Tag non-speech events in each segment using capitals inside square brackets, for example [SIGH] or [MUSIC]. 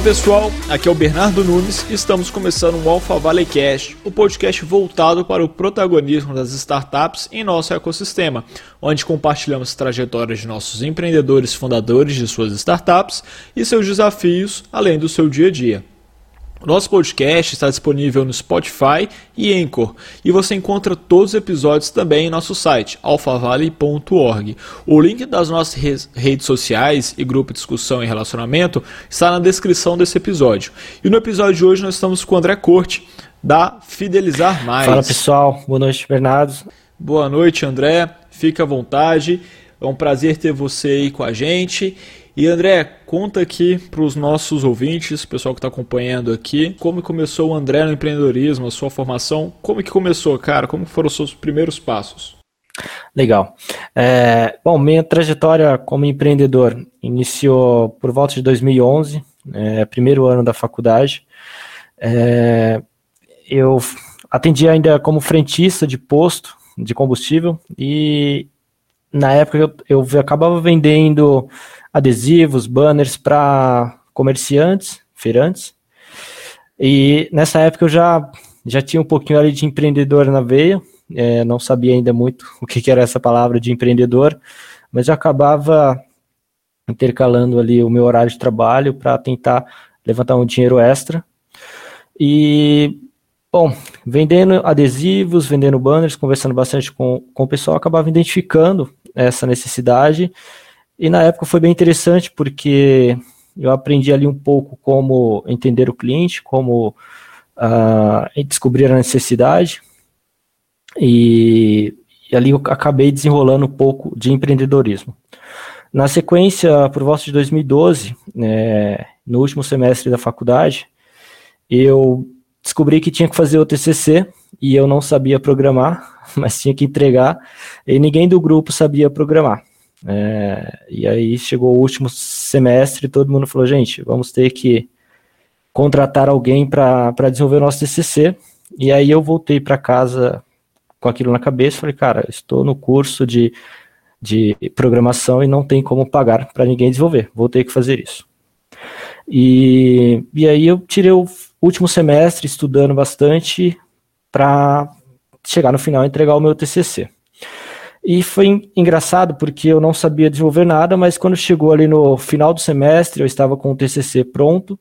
Fala pessoal, aqui é o Bernardo Nunes e estamos começando o Alpha Valley Cast, o podcast voltado para o protagonismo das startups em nosso ecossistema, onde compartilhamos trajetórias de nossos empreendedores fundadores de suas startups e seus desafios, além do seu dia a dia. Nosso podcast está disponível no Spotify e Anchor, e você encontra todos os episódios também em nosso site, alfavale.org. O link das nossas redes sociais e grupo de discussão e relacionamento está na descrição desse episódio. E no episódio de hoje nós estamos com o André Corte, da Fidelizar Mais. Fala pessoal, boa noite Bernardo. Boa noite André, fica à vontade, é um prazer ter você aí com a gente. E André, conta aqui para os nossos ouvintes, pessoal que está acompanhando aqui, como começou o André no empreendedorismo, a sua formação, como que começou, cara? Como foram os seus primeiros passos? Legal. É, bom, minha trajetória como empreendedor iniciou por volta de 2011, é, primeiro ano da faculdade. É, eu atendi ainda como frentista de posto de combustível e na época eu, eu acabava vendendo adesivos, banners para comerciantes, feirantes. E nessa época eu já, já tinha um pouquinho ali de empreendedor na veia, é, não sabia ainda muito [LAUGHS] o que, que era essa palavra de empreendedor, mas eu acabava intercalando ali o meu horário de trabalho para tentar levantar um dinheiro extra. E, bom, vendendo adesivos, vendendo banners, conversando bastante com, com o pessoal, acabava identificando essa necessidade e na época foi bem interessante porque eu aprendi ali um pouco como entender o cliente, como uh, descobrir a necessidade. E, e, ali eu acabei desenrolando um pouco de empreendedorismo. Na sequência, por volta de 2012, né, no último semestre da faculdade, eu descobri que tinha que fazer o TCC e eu não sabia programar, [LAUGHS] mas tinha que entregar e ninguém do grupo sabia programar. É, e aí chegou o último semestre todo mundo falou, gente, vamos ter que contratar alguém para desenvolver o nosso TCC. E aí eu voltei para casa com aquilo na cabeça, falei, cara, estou no curso de, de programação e não tem como pagar para ninguém desenvolver, vou ter que fazer isso. E, e aí eu tirei o último semestre estudando bastante para chegar no final e entregar o meu TCC. E foi engraçado porque eu não sabia desenvolver nada, mas quando chegou ali no final do semestre, eu estava com o TCC pronto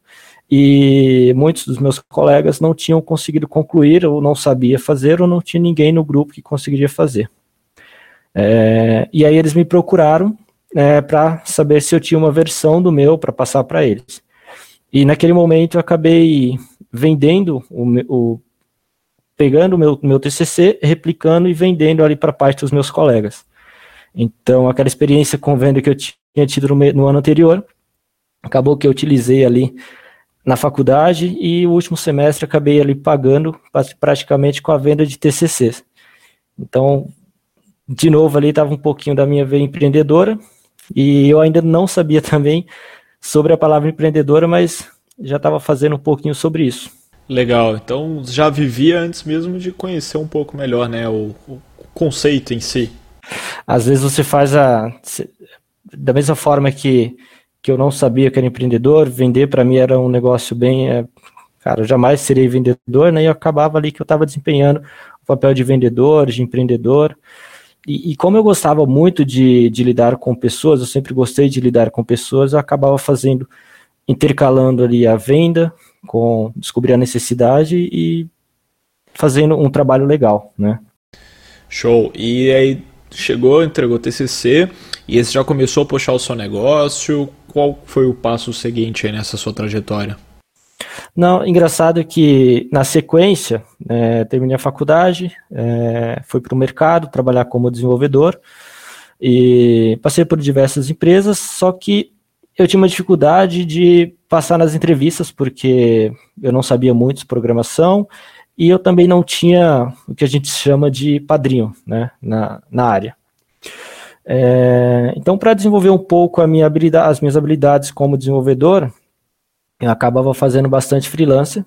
e muitos dos meus colegas não tinham conseguido concluir, ou não sabia fazer, ou não tinha ninguém no grupo que conseguiria fazer. É, e aí eles me procuraram é, para saber se eu tinha uma versão do meu para passar para eles. E naquele momento eu acabei vendendo o, o pegando o meu, meu TCC, replicando e vendendo ali para parte dos meus colegas. Então, aquela experiência com venda que eu tinha tido no, no ano anterior, acabou que eu utilizei ali na faculdade e o último semestre acabei ali pagando praticamente com a venda de TCCs. Então, de novo ali estava um pouquinho da minha veia empreendedora e eu ainda não sabia [LAUGHS] também sobre a palavra empreendedora, mas já estava fazendo um pouquinho sobre isso. Legal, então já vivia antes mesmo de conhecer um pouco melhor né, o, o conceito em si. Às vezes você faz a. Da mesma forma que, que eu não sabia que era empreendedor, vender para mim era um negócio bem. É, cara, eu jamais serei vendedor, né? E eu acabava ali que eu estava desempenhando o papel de vendedor, de empreendedor. E, e, como eu gostava muito de, de lidar com pessoas, eu sempre gostei de lidar com pessoas, eu acabava fazendo, intercalando ali a venda com descobrir a necessidade e fazendo um trabalho legal, né? Show. E aí chegou, entregou o TCC e você já começou a puxar o seu negócio. Qual foi o passo seguinte aí nessa sua trajetória? Não, engraçado que na sequência, é, terminei a faculdade, é, fui para o mercado trabalhar como desenvolvedor e passei por diversas empresas, só que eu tinha uma dificuldade de passar nas entrevistas, porque eu não sabia muito de programação e eu também não tinha o que a gente chama de padrinho né, na, na área. É, então, para desenvolver um pouco minha as minhas habilidades como desenvolvedor, eu acabava fazendo bastante freelancer.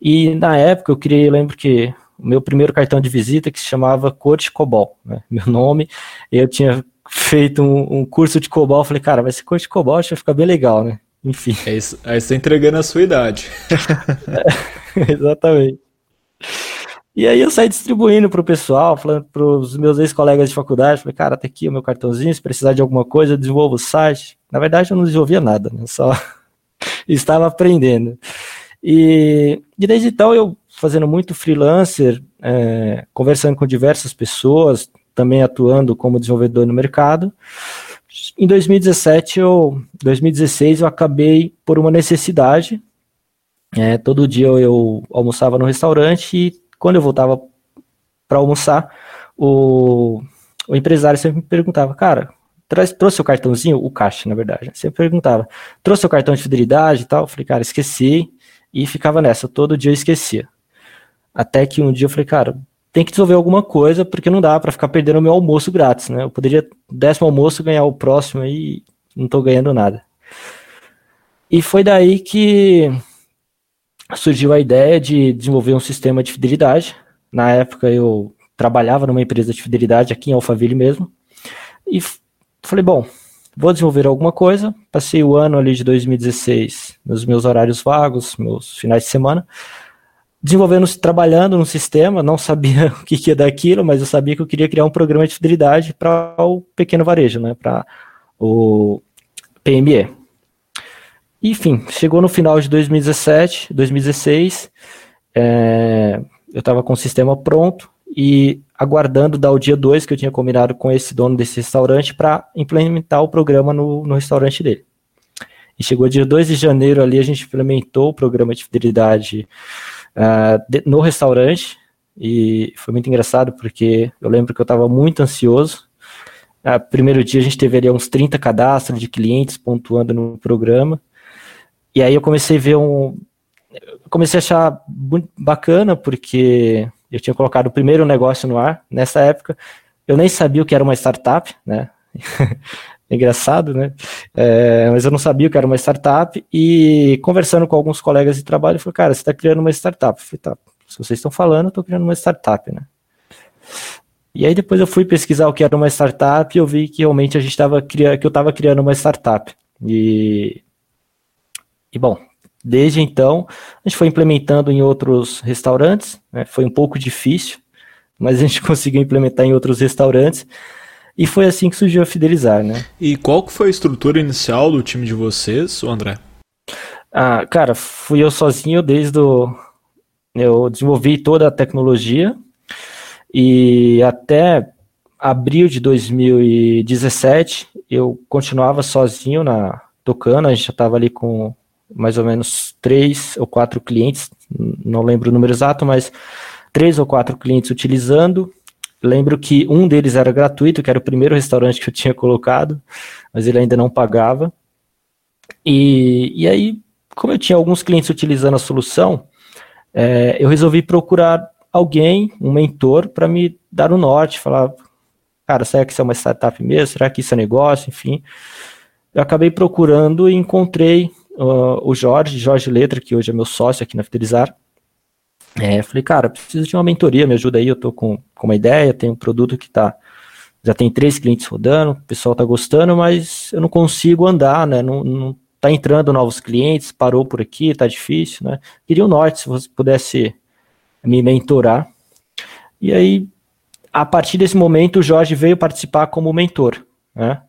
E na época eu criei, eu lembro que o meu primeiro cartão de visita que se chamava Coach Cobol, né, [LAUGHS] meu nome, eu tinha feito um, um curso de COBOL, falei, cara, vai ser de COBOL, acho que vai ficar bem legal, né? enfim. É isso, aí você está entregando a sua idade. [LAUGHS] é, exatamente. E aí eu saí distribuindo para o pessoal, falando para os meus ex-colegas de faculdade, falei, cara, tá aqui o meu cartãozinho, se precisar de alguma coisa, eu desenvolvo o site. Na verdade, eu não desenvolvia nada, né? só [LAUGHS] estava aprendendo. E, e desde então eu fazendo muito freelancer, é, conversando com diversas pessoas, também atuando como desenvolvedor no mercado. Em 2017, eu, 2016, eu acabei por uma necessidade. É, todo dia eu, almoçava no restaurante e quando eu voltava para almoçar, o, o empresário sempre me perguntava, cara, trouxe, o cartãozinho? O caixa, na verdade. Sempre perguntava, trouxe o cartão de fidelidade e tal? Eu falei, cara, esqueci. E ficava nessa, todo dia eu esquecia. Até que um dia eu falei, cara, tem que desenvolver alguma coisa, porque não dá para ficar perdendo o meu almoço grátis, né? Eu poderia, décimo almoço, ganhar o próximo aí, não tô ganhando nada. E foi daí que surgiu a ideia de desenvolver um sistema de fidelidade. Na época eu trabalhava numa empresa de fidelidade aqui em Alphaville mesmo. E falei, bom, vou desenvolver alguma coisa. Passei o ano ali de 2016 nos meus horários vagos, meus finais de semana, desenvolvendo, trabalhando no sistema, não sabia [LAUGHS] o que, que ia daquilo, mas eu sabia que eu queria criar um programa de fidelidade para o pequeno varejo, né, para o PME. Enfim, chegou no final de 2017, 2016, é, eu estava com o sistema pronto e aguardando dar o dia 2 que eu tinha combinado com esse dono desse restaurante para implementar o programa no, no restaurante dele. E chegou dia 2 de janeiro ali, a gente implementou o programa de fidelidade uh, no restaurante e foi muito engraçado porque eu lembro que eu estava muito ansioso. Uh, primeiro dia a gente teve ali uns 30 cadastros de clientes pontuando no programa. E aí eu comecei a ver um. comecei a achar bacana, porque eu tinha colocado o primeiro negócio no ar nessa época. Eu nem sabia o que era uma startup, né? [LAUGHS] Engraçado, né? É, mas eu não sabia que era uma startup. E conversando com alguns colegas de trabalho, eu falei, cara, você está criando uma startup. Eu falei, tá, se vocês estão falando, eu estou criando uma startup, né? E aí depois eu fui pesquisar o que era uma startup e eu vi que realmente a gente estava criando, que eu estava criando uma startup. E e bom, desde então, a gente foi implementando em outros restaurantes, né? foi um pouco difícil, mas a gente [LAUGHS] conseguiu implementar em outros restaurantes. E foi assim que surgiu a Fidelizar, né? E qual que foi a estrutura inicial do time de vocês, André? Ah, cara, fui eu sozinho desde o... Eu desenvolvi toda a tecnologia e até abril de 2017 eu continuava sozinho na tocando, a gente já estava ali com mais ou menos três ou quatro clientes, não lembro o número exato, mas três ou quatro clientes utilizando. Lembro que um deles era gratuito, que era o primeiro restaurante que eu tinha colocado, mas ele ainda não pagava. E, e aí, como eu tinha alguns clientes utilizando a solução, é, eu resolvi procurar alguém, um mentor, para me dar o um norte, falar, cara, será que isso é uma startup mesmo? Será que isso é negócio? Enfim, eu acabei procurando e encontrei uh, o Jorge, Jorge Letra, que hoje é meu sócio aqui na Fidelizar. É, falei, cara, preciso de uma mentoria, me ajuda aí, eu tô com, com uma ideia, tem um produto que tá, já tem três clientes rodando, o pessoal tá gostando, mas eu não consigo andar, né, não, não tá entrando novos clientes, parou por aqui, tá difícil, né, queria o um norte, se você pudesse me mentorar. E aí, a partir desse momento, o Jorge veio participar como mentor, né,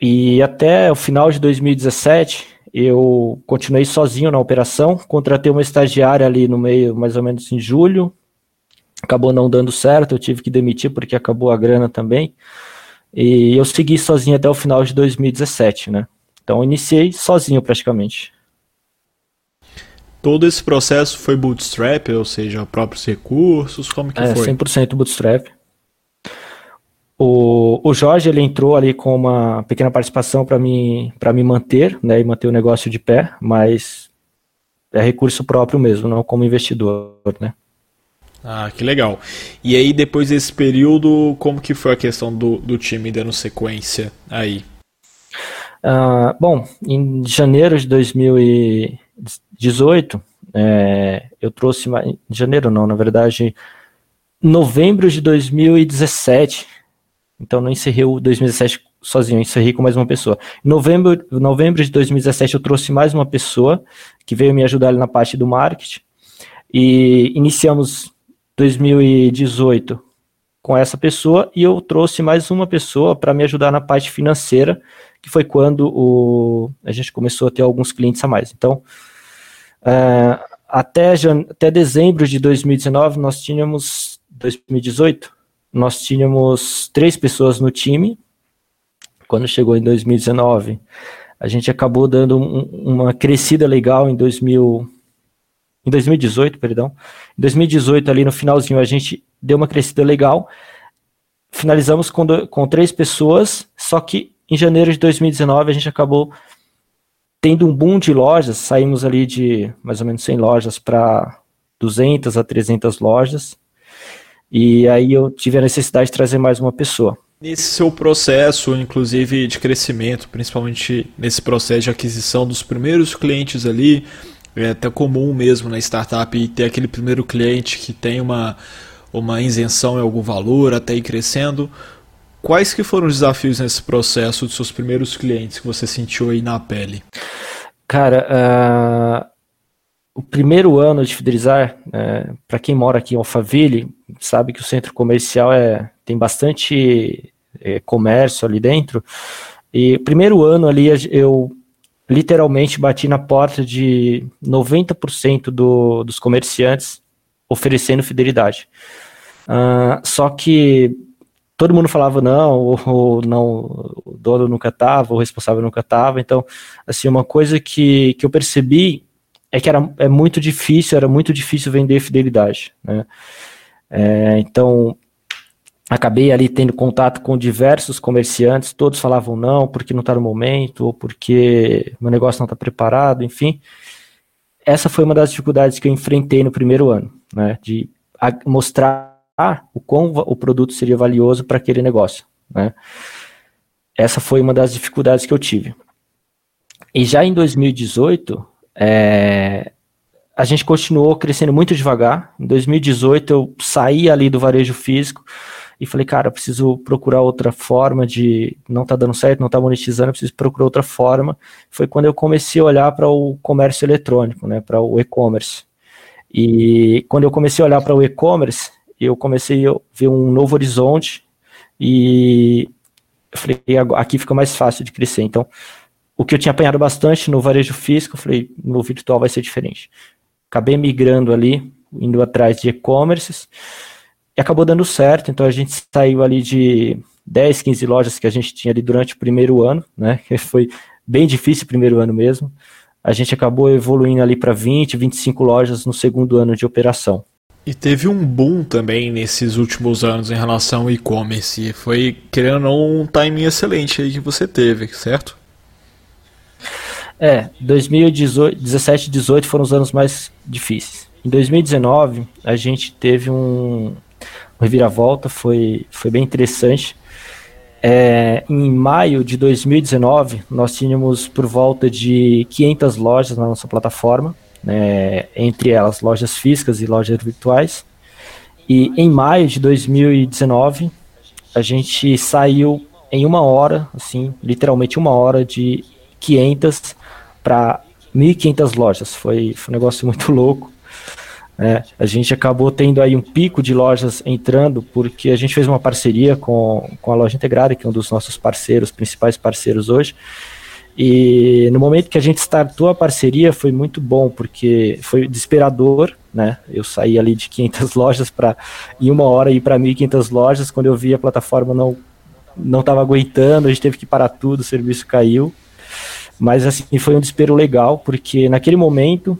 e até o final de 2017, eu continuei sozinho na operação, contratei uma estagiária ali no meio, mais ou menos em julho, acabou não dando certo, eu tive que demitir porque acabou a grana também, e eu segui sozinho até o final de 2017, né? Então iniciei sozinho praticamente. Todo esse processo foi bootstrap, ou seja, próprios recursos, como que é, foi? 100% bootstrap. O, o Jorge ele entrou ali com uma pequena participação para me, me manter né, e manter o negócio de pé, mas é recurso próprio mesmo, não como investidor. Né? Ah, que legal. E aí, depois desse período, como que foi a questão do, do time dando sequência aí? Ah, bom, em janeiro de 2018, é, eu trouxe. Em janeiro não, na verdade, novembro de 2017 então não encerrei o 2017 sozinho, encerrei com mais uma pessoa. Em novembro, novembro de 2017 eu trouxe mais uma pessoa que veio me ajudar na parte do marketing e iniciamos 2018 com essa pessoa e eu trouxe mais uma pessoa para me ajudar na parte financeira, que foi quando o, a gente começou a ter alguns clientes a mais. Então, uh, até, até dezembro de 2019 nós tínhamos 2018 nós tínhamos três pessoas no time. Quando chegou em 2019, a gente acabou dando um, uma crescida legal em 2000, em 2018, perdão. Em 2018, ali no finalzinho, a gente deu uma crescida legal. Finalizamos com, do, com três pessoas, só que em janeiro de 2019 a gente acabou tendo um boom de lojas. Saímos ali de mais ou menos 100 lojas para 200 a 300 lojas. E aí eu tive a necessidade de trazer mais uma pessoa. Nesse seu processo, inclusive de crescimento, principalmente nesse processo de aquisição dos primeiros clientes ali, é até comum mesmo na startup ter aquele primeiro cliente que tem uma, uma isenção em algum valor, até ir crescendo. Quais que foram os desafios nesse processo dos seus primeiros clientes que você sentiu aí na pele? Cara, uh, o primeiro ano de Fidelizar, é, para quem mora aqui em Alphaville, sabe que o centro comercial é, tem bastante é, comércio ali dentro. E primeiro ano ali eu literalmente bati na porta de 90% do, dos comerciantes oferecendo fidelidade. Uh, só que todo mundo falava não, ou, ou, não, o dono nunca estava, o responsável nunca estava. Então, assim, uma coisa que, que eu percebi é que era, é muito difícil, era muito difícil vender fidelidade, né? É, então, acabei ali tendo contato com diversos comerciantes, todos falavam não, porque não está no momento, ou porque meu negócio não está preparado, enfim. Essa foi uma das dificuldades que eu enfrentei no primeiro ano, né? De mostrar o quão o produto seria valioso para aquele negócio, né? Essa foi uma das dificuldades que eu tive. E já em 2018, é, a gente continuou crescendo muito devagar. Em 2018 eu saí ali do varejo físico e falei, cara, preciso procurar outra forma de. Não tá dando certo, não tá monetizando, preciso procurar outra forma. Foi quando eu comecei a olhar para o comércio eletrônico, né, para o e-commerce. E quando eu comecei a olhar para o e-commerce, eu comecei a ver um novo horizonte e eu falei, aqui fica mais fácil de crescer. Então, o que eu tinha apanhado bastante no varejo físico, eu falei, no virtual vai ser diferente. Acabei migrando ali, indo atrás de e-commerces, e acabou dando certo, então a gente saiu ali de 10, 15 lojas que a gente tinha ali durante o primeiro ano, né, que [LAUGHS] foi bem difícil o primeiro ano mesmo, a gente acabou evoluindo ali para 20, 25 lojas no segundo ano de operação. E teve um boom também nesses últimos anos em relação ao e-commerce. Foi, querendo ou não, um timing excelente aí que você teve, certo? É, 2017 e 2018 foram os anos mais difíceis. Em 2019, a gente teve um, um reviravolta, foi, foi bem interessante. É, em maio de 2019, nós tínhamos por volta de 500 lojas na nossa plataforma, né, entre elas lojas físicas e lojas virtuais. E em maio de 2019, a gente saiu em uma hora, assim, literalmente uma hora de 500 para 1.500 lojas. Foi, foi um negócio muito [LAUGHS] louco. É, a gente acabou tendo aí um pico de lojas entrando, porque a gente fez uma parceria com, com a Loja Integrada, que é um dos nossos parceiros, principais parceiros hoje. E no momento que a gente startou a parceria foi muito bom, porque foi desesperador, né? Eu saí ali de 500 [LAUGHS] lojas para em uma hora ir para 1.500 lojas. Quando eu vi a plataforma não não estava aguentando, a gente teve que parar tudo, o serviço caiu. Mas assim, foi um desespero legal, porque naquele momento,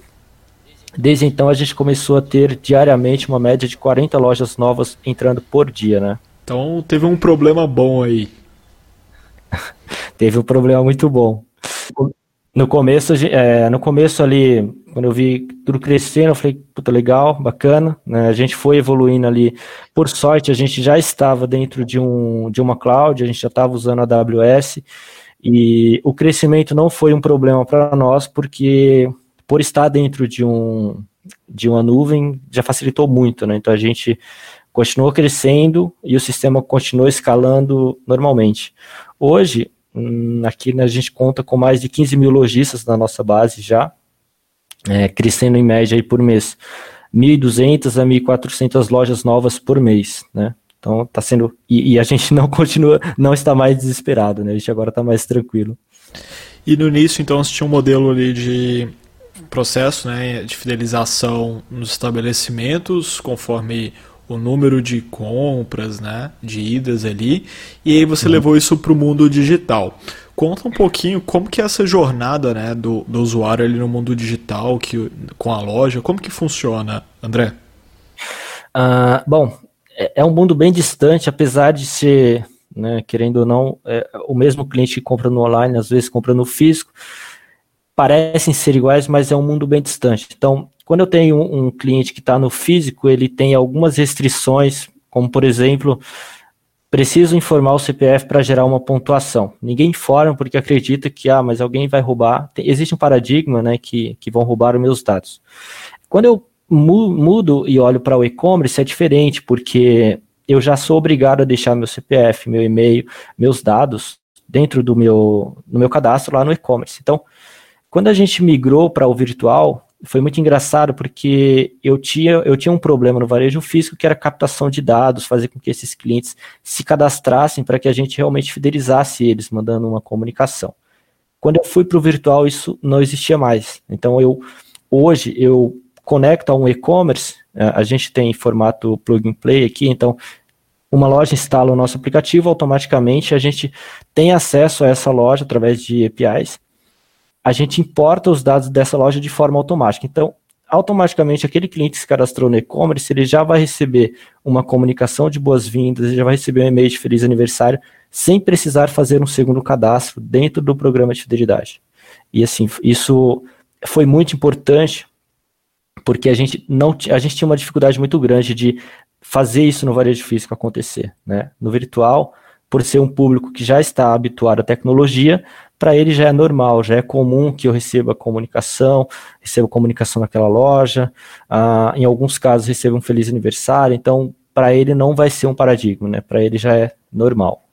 desde então a gente começou a ter diariamente uma média de 40 lojas novas entrando por dia, né? Então teve um problema bom aí. [LAUGHS] teve um problema muito bom. No começo, é, no começo ali, quando eu vi tudo crescendo, eu falei, puta, legal, bacana, né? A gente foi evoluindo ali. Por sorte, a gente já estava dentro de, um, de uma cloud, a gente já estava usando a AWS, e o crescimento não foi um problema para nós, porque por estar dentro de, um, de uma nuvem já facilitou muito, né? Então a gente continuou crescendo e o sistema continuou escalando normalmente. Hoje, hum, aqui a gente conta com mais de 15 mil lojistas na nossa base já, é, crescendo em média aí por mês. 1.200 a 1.400 lojas novas por mês, né? Então está sendo e, e, a gente [LAUGHS] não continua, não está mais desesperado, né? A gente agora está mais tranquilo. E no início, então, você tinha um modelo ali de processo, né, de fidelização nos estabelecimentos, conforme o número de compras, né, de idas ali, e aí você uhum. levou isso para o mundo digital. Conta um pouquinho como que é essa jornada, né, do, do usuário ali no mundo digital, que, com a loja, como que funciona, André? Uh, bom, é, é, um mundo bem distante, apesar de ser, né, querendo ou não, é, o mesmo cliente que compra no online, às vezes compra no físico, parecem ser iguais, mas é um mundo bem distante. Então, quando eu tenho um, um cliente que está no físico, ele tem algumas restrições, como por exemplo, preciso informar o CPF para gerar uma pontuação. Ninguém informa porque acredita que, ah, mas alguém vai roubar. Tem, existe um paradigma, né, que, que vão roubar os meus dados. Quando eu mudo e olho para o e-commerce, é diferente, porque eu já sou obrigado a deixar meu CPF, meu e-mail, meus dados dentro do meu, no meu cadastro lá no e-commerce. Então, quando a gente migrou para o virtual, foi muito engraçado porque eu tinha, eu tinha um problema no varejo físico que era captação de dados, fazer com que esses clientes se cadastrassem para que a gente realmente fidelizasse eles, mandando uma comunicação. Quando eu fui para o virtual, isso não existia mais. Então, eu hoje eu conecto a um e-commerce, é, a gente tem formato plug and play aqui, então uma loja instala o nosso aplicativo, automaticamente a gente tem acesso a essa loja através de APIs a gente importa os dados dessa loja de forma automática. Então, automaticamente, aquele cliente que se cadastrou no e-commerce, ele já vai receber uma comunicação de boas-vindas, ele já vai receber um e-mail de feliz aniversário, sem precisar fazer um segundo cadastro dentro do programa de fidelidade. E assim, isso foi muito importante, porque a gente não a gente tinha uma dificuldade muito grande de fazer isso no varejo físico acontecer, né? No virtual, por ser um público que já está habituado à tecnologia, para ele já é normal, já é comum que eu receba comunicação, receba comunicação naquela loja, ah, em alguns casos receba um feliz aniversário, então para ele não vai ser um paradigma, né? Para ele já é normal.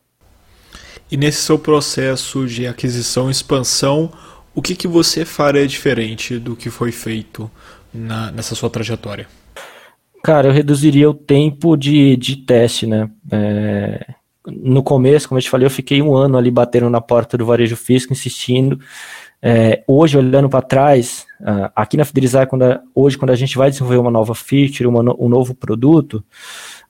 E nesse seu processo de aquisição e expansão, o que, que você faria diferente do que foi feito na, nessa sua trajetória? Cara, eu reduziria o tempo de, de teste, né? É, no começo, como eu te falei, eu fiquei um ano ali batendo na porta do varejo físico, insistindo. É, hoje, olhando para trás, aqui na Fidelizar, quando a, hoje, quando a gente vai desenvolver uma nova feature, uma, um novo produto,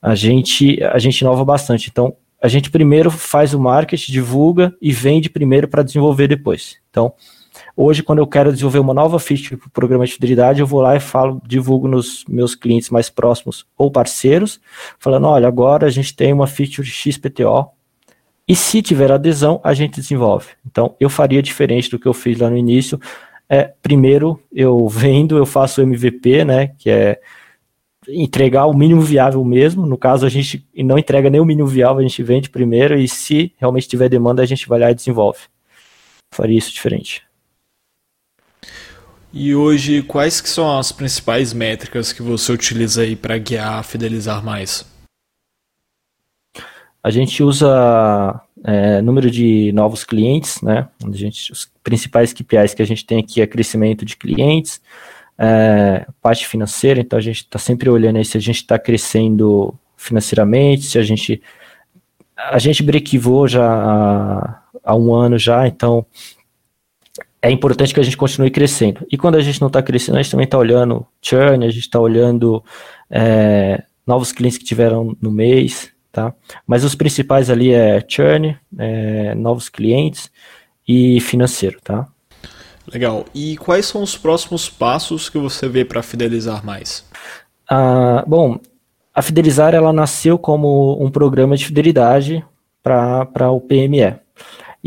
a gente, a gente inova bastante. Então, a gente primeiro faz o marketing, divulga e vende primeiro para desenvolver depois. Então, Hoje, quando eu quero desenvolver uma nova feature para o programa de fidelidade, eu vou lá e falo, divulgo nos meus clientes mais próximos ou parceiros, falando, olha, agora a gente tem uma feature XPTO, e se tiver adesão, a gente desenvolve. Então, eu faria diferente do que eu fiz lá no início. É, primeiro, eu vendo, eu faço o MVP, né, que é entregar o mínimo viável mesmo. No caso, a gente não entrega nem o mínimo viável, a gente vende primeiro e se realmente tiver demanda, a gente vai lá e desenvolve. Faria isso diferente. E hoje, quais que são as principais métricas que você utiliza aí para guiar, fidelizar mais? A gente usa é, número de novos clientes, né? A gente, os principais KPIs que a gente tem aqui é crescimento de clientes, é, parte financeira, então a gente está sempre olhando aí se a gente está crescendo financeiramente, se a gente a gente brequivou já há, há um ano já, então é importante que a gente continue crescendo. E quando a gente não está crescendo, a gente também está olhando churn, a gente está olhando é, novos clientes que tiveram no mês, tá? Mas os principais ali é churn, é, novos clientes e financeiro, tá? Legal. E quais são os próximos passos que você vê para fidelizar mais? Ah, bom, a Fidelizar ela nasceu como um programa de fidelidade para o PME.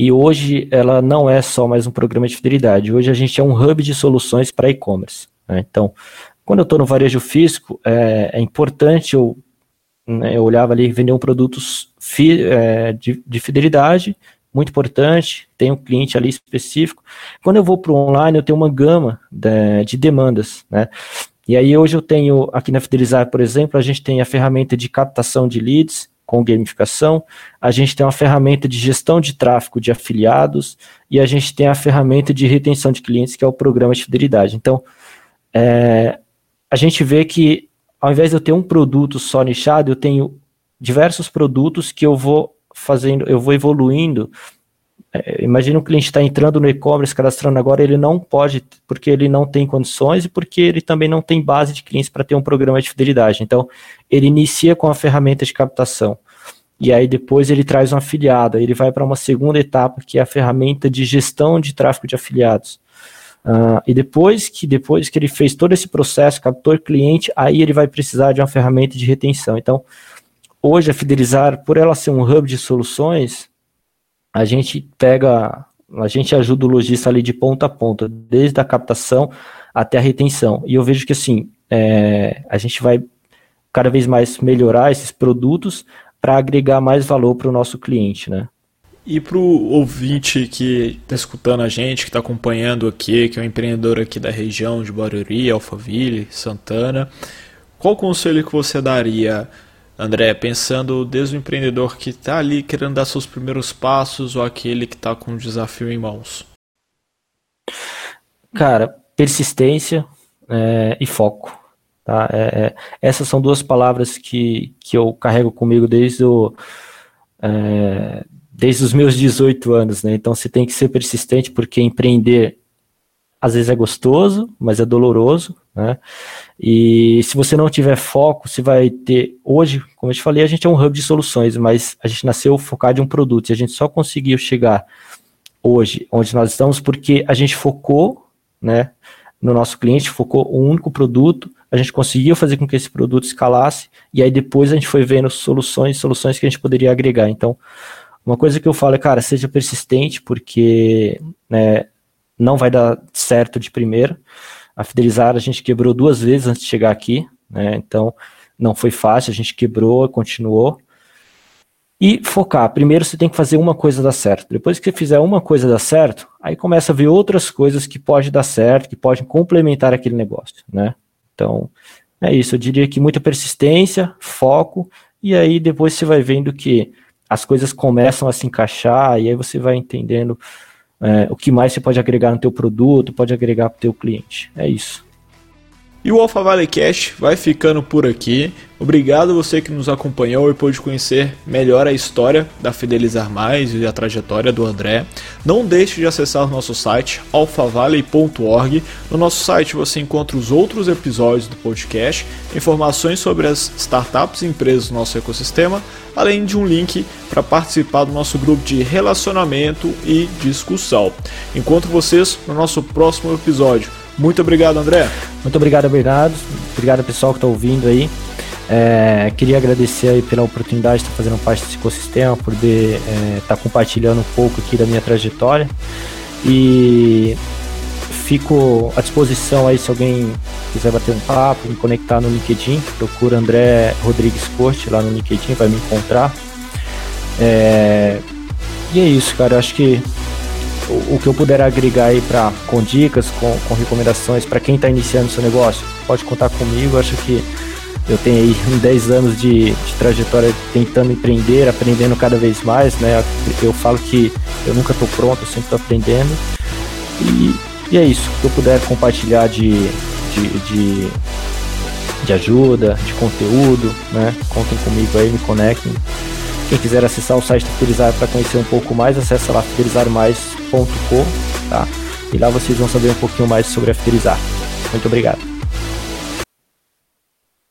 E hoje ela não é só mais um programa de fidelidade. Hoje a gente é um hub de soluções para e-commerce. Né? Então, quando eu estou no varejo físico, é, é importante eu, né, eu olhava ali vender um produto fi, é, de, de fidelidade, muito importante, tem um cliente ali específico. Quando eu vou para o online, eu tenho uma gama de, de demandas, né? E aí hoje eu tenho aqui na Fidelizar, por exemplo, a gente tem a ferramenta de captação de leads com gamificação, a gente tem uma ferramenta de gestão de tráfego de afiliados e a gente tem a ferramenta de retenção de clientes, que é o programa de fidelidade. Então, é, a gente vê que ao invés de eu ter um produto só nichado, eu tenho diversos produtos que eu vou fazendo, eu vou evoluindo é, imagina um cliente está entrando no e-commerce, cadastrando agora, ele não pode, porque ele não tem condições e porque ele também não tem base de clientes para ter um programa de fidelidade. Então, ele inicia com a ferramenta de captação. E aí depois ele traz um afiliado, ele vai para uma segunda etapa, que é a ferramenta de gestão de tráfego de afiliados. Uh, e depois que depois que ele fez todo esse processo, captou cliente, aí ele vai precisar de uma ferramenta de retenção. Então, hoje a Fidelizar, por ela ser um hub de soluções, a gente pega, a gente ajuda o lojista ali de ponta a ponta, desde a captação até a retenção. E eu vejo que assim, é, a gente vai cada vez mais melhorar esses produtos para agregar mais valor para o nosso cliente, né? E para o ouvinte que está escutando a gente, que está acompanhando aqui, que é um empreendedor aqui da região de Barueri, Alphaville, Santana, qual conselho que você daria André, pensando desde o empreendedor que está ali querendo dar seus primeiros passos ou aquele que está com um desafio em mãos? Cara, persistência é, e foco. Tá? É, é, essas são duas palavras que, que eu carrego comigo desde, o, é, desde os meus 18 anos. Né? Então você tem que ser persistente, porque empreender às vezes é gostoso, mas é doloroso, né? E se você não tiver foco, você vai ter. Hoje, como eu te falei, a gente é um hub de soluções, mas a gente nasceu focado em um produto e a gente só conseguiu chegar hoje onde nós estamos porque a gente focou, né? No nosso cliente, focou um único produto, a gente conseguiu fazer com que esse produto escalasse, e aí depois a gente foi vendo soluções, soluções que a gente poderia agregar. Então, uma coisa que eu falo é, cara, seja persistente, porque né, não vai dar certo de primeira. A Fidelizar a gente quebrou duas vezes antes de chegar aqui, né? Então não foi fácil, a gente quebrou, continuou. E focar. Primeiro você tem que fazer uma coisa dar certo. Depois que você fizer uma coisa dar certo, aí começa a ver outras coisas que pode dar certo, que podem complementar aquele negócio, né? Então, é isso. Eu diria que muita persistência, foco, e aí depois você vai vendo que as coisas começam a se encaixar, e aí você vai entendendo é, o que mais você pode agregar no teu produto, pode agregar para o teu cliente. É isso. E o Alpha Valley Cash vai ficando por aqui. Obrigado você que nos acompanhou e pôde conhecer melhor a história da Fidelizar Mais e a trajetória do André. Não deixe de acessar o nosso site alphavalley.org. No nosso site você encontra os outros episódios do podcast, informações sobre as startups e empresas do nosso ecossistema, além de um link para participar do nosso grupo de relacionamento e discussão. Encontro vocês no nosso próximo episódio. Muito obrigado, André. Muito obrigado, Bernardo. Obrigado, pessoal que está ouvindo aí. É, queria agradecer aí pela oportunidade de estar fazendo parte desse ecossistema, por poder é, estar compartilhando um pouco aqui da minha trajetória. E fico à disposição aí se alguém quiser bater um papo, me conectar no LinkedIn, procura André Rodrigues Corte lá no LinkedIn, vai me encontrar. É, e é isso, cara. Acho que o, que eu puder agregar aí para com dicas, com, com recomendações para quem está iniciando seu negócio, pode contar comigo. Acho que eu tenho aí 10 anos de, de, trajetória tentando empreender, aprendendo cada vez mais, né? Eu falo que eu nunca estou pronto, eu sempre estou aprendendo. E, e, é isso, que eu puder compartilhar de, de, de, de ajuda, de conteúdo, né? Contem comigo aí, me conectem. Quem quiser acessar o site da Fidelizar para conhecer um pouco mais, acessa lá fidelizarmais.com, tá? E lá vocês vão saber um pouquinho mais sobre a Fidelizar. Muito obrigado.